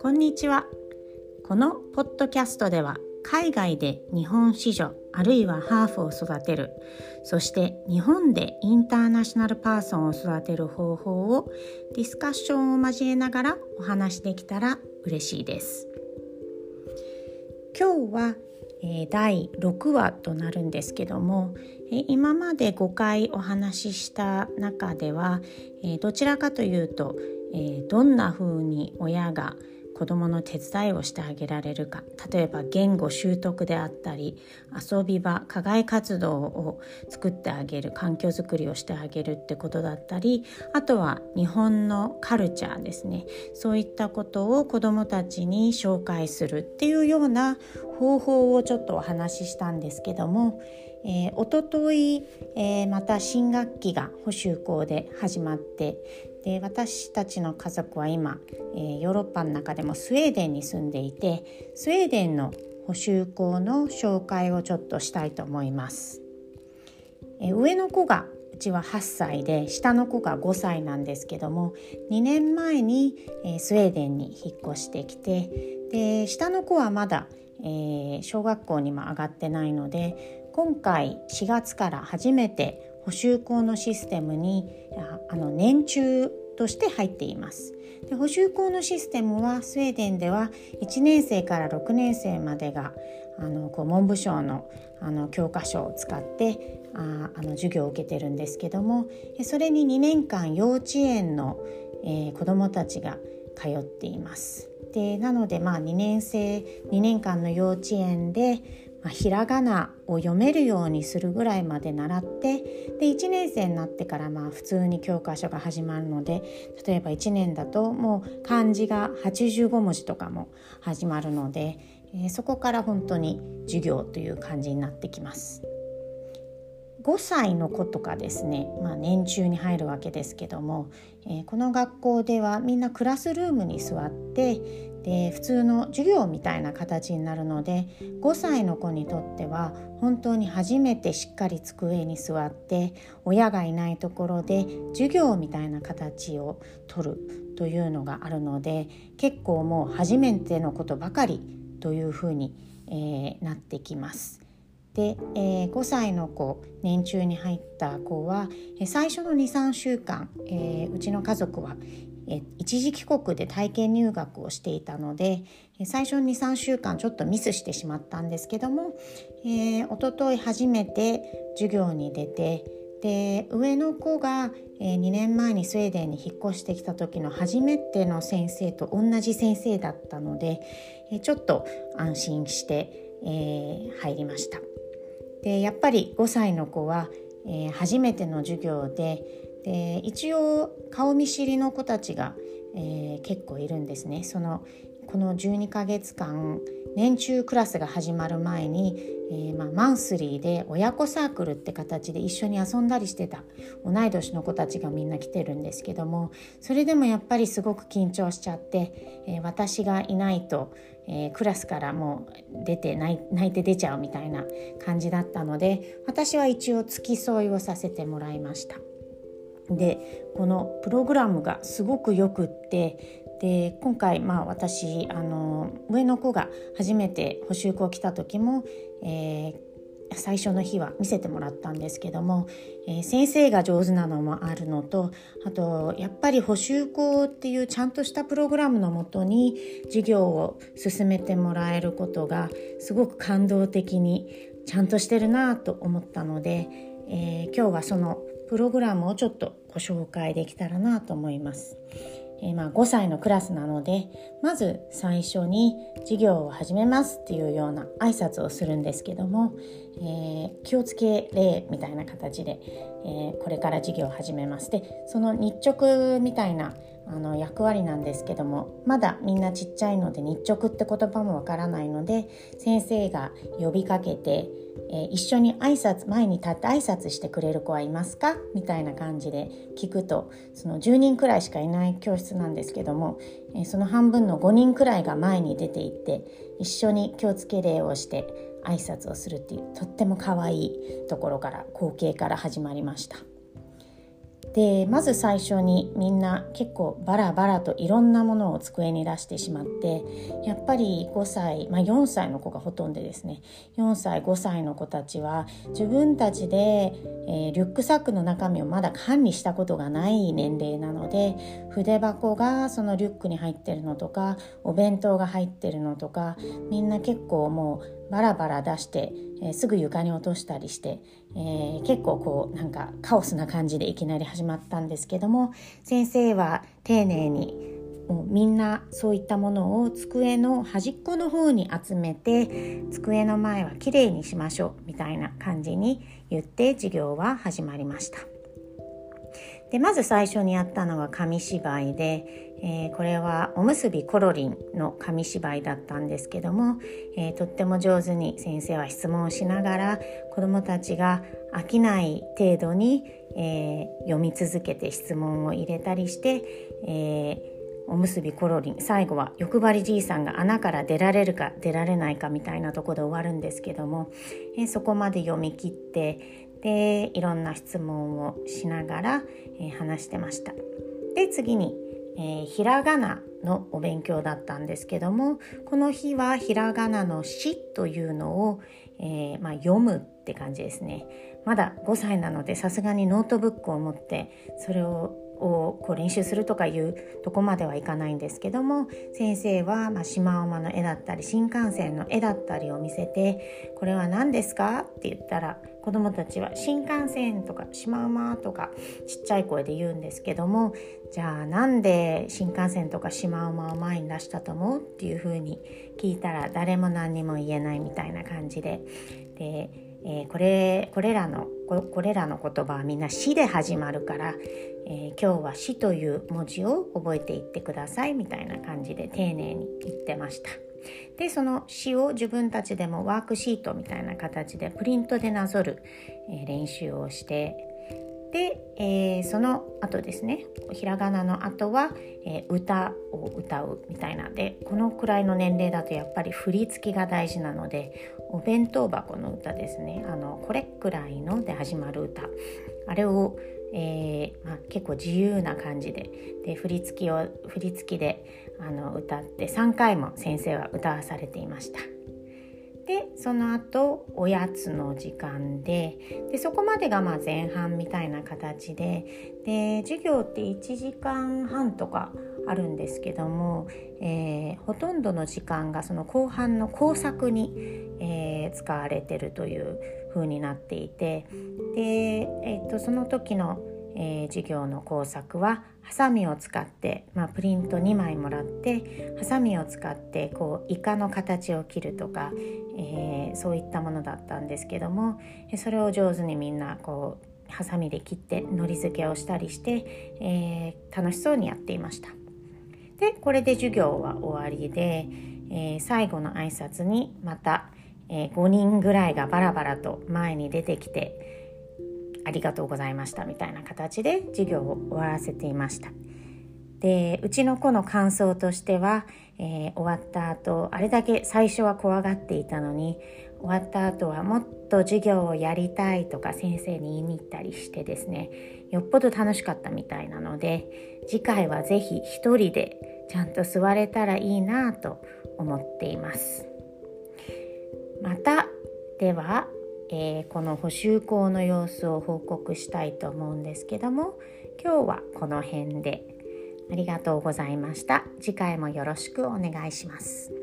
こんにちは。このポッドキャストでは海外で日本市場あるいはハーフを育てるそして日本でインターナショナルパーソンを育てる方法をディスカッションを交えながらお話できたら嬉しいです。今日は、え、第6話となるんですけども、え、今まで5回お話しした中では、え、どちらかというと、えどんな風に親が子どもの手伝いをしてあげられるか。例えば言語習得であったり遊び場課外活動を作ってあげる環境づくりをしてあげるってことだったりあとは日本のカルチャーですね。そういったことを子どもたちに紹介するっていうような方法をちょっとお話ししたんですけどもえー、おととい、えー、また新学期が補修校で始まってで私たちの家族は今、えー、ヨーロッパの中でもスウェーデンに住んでいてスウェーデンの補修校の紹介をちょっとしたいと思います。えー、上の子がうちは8歳で下の子が5歳なんですけども2年前に、えー、スウェーデンに引っ越してきてで下の子はまだ、えー、小学校にも上がってないので今回4月から初めて補修校のシステムにあの年中として入っていますで補修校のシステムはスウェーデンでは1年生から6年生までがあのこう文部省のあの教科書を使ってああの授業を受けてるんですけどもそれに2年間幼稚園の、えー、子どもたちが通っています。でなのでまあ2年生2年間の幼稚園でまあ、ひらがなを読めるようにするぐらいまで習ってで1年生になってからまあ普通に教科書が始まるので例えば1年だともう漢字が85文字とかも始まるので、えー、そこから本当に授業という感じになってきます。5歳の子とかですね、まあ、年中に入るわけですけども、えー、この学校ではみんなクラスルームに座ってで普通の授業みたいな形になるので5歳の子にとっては本当に初めてしっかり机に座って親がいないところで授業みたいな形をとるというのがあるので結構もう初めてのことばかりというふうに、えー、なってきます。で、えー、5歳の子年中に入った子は最初の23週間、えー、うちの家族は一時帰国で体験入学をしていたので最初23週間ちょっとミスしてしまったんですけども、えー、一昨日初めて授業に出てで上の子が、えー、2年前にスウェーデンに引っ越してきた時の初めての先生と同じ先生だったので、ちょっと安心して、えー、入りました。でやっぱり5歳の子は、えー、初めての授業でで一応顔見知りの子たちが、えー、結構いるんですねそのこの12ヶ月間年中クラスが始まる前に、えー、まあ、マンスリーで親子サークルって形で一緒に遊んだりしてた同い年の子たちがみんな来てるんですけどもそれでもやっぱりすごく緊張しちゃって、えー、私がいないと、えー、クラスからもう出て泣いて出ちゃうみたいな感じだったので私は一応付き添いをさせてもらいました。でこのプログラムがすごくよくってで今回まあ私あの上の子が初めて補習校来た時も、えー、最初の日は見せてもらったんですけども、えー、先生が上手なのもあるのとあとやっぱり補習校っていうちゃんとしたプログラムのもとに授業を進めてもらえることがすごく感動的にちゃんとしてるなと思ったので、えー、今日はそのプログラムをちょっとご紹介できたらなと思います。えー、まあ、5歳のクラスなのでまず最初に授業を始めますっていうような挨拶をするんですけども、えー、気をつけ例みたいな形で、えー、これから授業を始めますでその日直みたいなあの役割なんですけどもまだみんなちっちゃいので日直って言葉もわからないので先生が呼びかけてえー、一緒に挨拶前に立って挨拶してくれる子はいますか？みたいな感じで聞くとその10人くらいしかいない教室なんですけども、えー、その半分の5人くらいが前に出ていって一緒に気をつけ礼をして挨拶をするっていうとっても可愛いところから光景から始まりました。でまず最初にみんな結構バラバラといろんなものを机に出してしまってやっぱり5歳、まあ、4歳の子がほとんどですね。4歳5歳の子たちは自分たちで、えー、リュックサックの中身をまだ管理したことがない年齢なので筆箱がそのリュックに入ってるのとかお弁当が入ってるのとかみんな結構もうバラバラ出して、えー、すぐ床に落としたりして、えー、結構こうなんかカオスな感じでいきなり始まったんですけども先生は丁寧にもうみんなそういったものを机の端っこの方に集めて机の前はきれいにしましょうみたいな感じに言って授業は始まりました。でまず最初にやったのは紙芝居で、えー、これはおむすびコロリンの紙芝居だったんですけども、えー、とっても上手に先生は質問をしながら子どもたちが飽きない程度に、えー、読み続けて質問を入れたりして、えおむすびコロリン最後は欲張りじいさんが穴から出られるか出られないかみたいなとこで終わるんですけども、えそこまで読み切ってでいろんな質問をしながら、えー、話してました。で次に、えー、ひらがなのお勉強だったんですけどもこの日はひらがなの「し」というのを、えー、まあ、読むって感じですね。まだ5歳なのでさすがにノートブックを持ってそれををこう練習するとかいうとこまではいかないんですけども先生は、まあ、シマウマの絵だったり新幹線の絵だったりを見せて「これは何ですか?」って言ったら子どもたちは「新幹線」とか「シマウマ」とかちっちゃい声で言うんですけどもじゃあなんで新幹線とかシマウマを前に出したと思う？っていうふうに聞いたら誰も何にも言えないみたいな感じでで、えー、これこれらのこれらの言葉はみんな「死」で始まるからえー、今日は死という文字を覚えていってくださいみたいな感じで丁寧に言ってました。でその詩を自分たちでもワークシートみたいな形でプリントでなぞる、え、練習をしてで、えー、その後ですねひらがなの後は、えー、歌を歌うみたいなでこのくらいの年齢だとやっぱり振り付きが大事なのでお弁当箱の歌ですねあのこれくらいので始まる歌あれをえーまあ、結構自由な感じでで振り付きを振り付きであの歌って3回も先生は歌わされていました。でその後おやつの時間ででそこまでがまあ前半みたいな形でで授業って1時間半とかあるんですけども、えー、ほとんどの時間がその後半の工作に、えー、使われてるという風になっていてで、えー、とその時の、えー、授業の工作はハサミを使って、まあ、プリント2枚もらってハサミを使ってこうイカの形を切るとか、えー、そういったものだったんですけどもそれを上手にみんなこうハサミで切ってのり付けをしたりして、えー、楽しそうにやっていました。でこれで授業は終わりで、え、最後の挨拶にまたえ、5人ぐらいがバラバラと前に出てきてありがとうございましたみたいな形で授業を終わらせていました。でうちの子の感想としては、えー、終わった後あれだけ最初は怖がっていたのに終わった後はもっと授業をやりたいとか先生に言いに行ったりしてですねよっぽど楽しかったみたいなので次回は是非一人でちゃんと座れたらいいなと思っています。またでは、えー、この補修校の様子を報告したいと思うんですけども今日はこの辺でありがとうございました次回もよろしくお願いします。